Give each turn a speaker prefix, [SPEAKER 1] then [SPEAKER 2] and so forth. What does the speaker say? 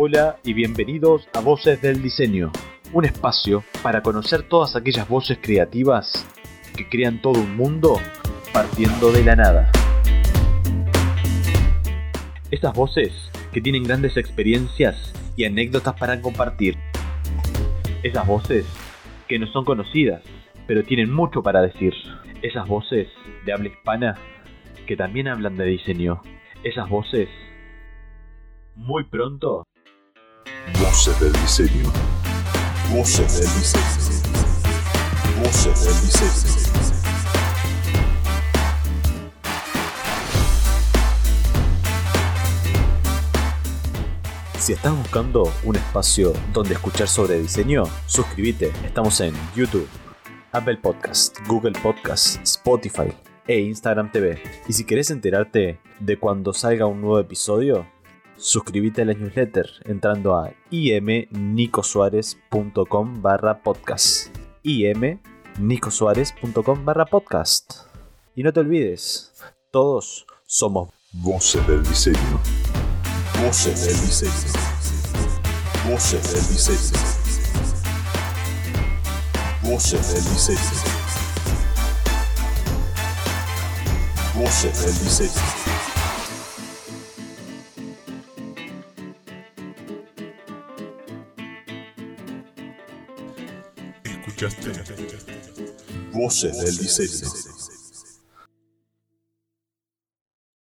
[SPEAKER 1] Hola y bienvenidos a Voces del Diseño, un espacio para conocer todas aquellas voces creativas que crean todo un mundo partiendo de la nada. Esas voces que tienen grandes experiencias y anécdotas para compartir. Esas voces que no son conocidas, pero tienen mucho para decir. Esas voces de habla hispana que también hablan de diseño. Esas voces muy pronto.
[SPEAKER 2] Del diseño. Del diseño. Del diseño.
[SPEAKER 1] Si estás buscando un espacio donde escuchar sobre diseño, suscríbete. Estamos en YouTube, Apple Podcast, Google Podcast, Spotify e Instagram TV. Y si querés enterarte de cuando salga un nuevo episodio, suscríbete a la newsletter entrando a imnicosuárez.com barra podcast. imnicosuárez.com barra podcast. Y no te olvides, todos somos
[SPEAKER 2] Voces del diseño. Voces del diseño. Voces del diseño. Voces del diseño. Voces del diseño. Escuchaste Voces del diseño.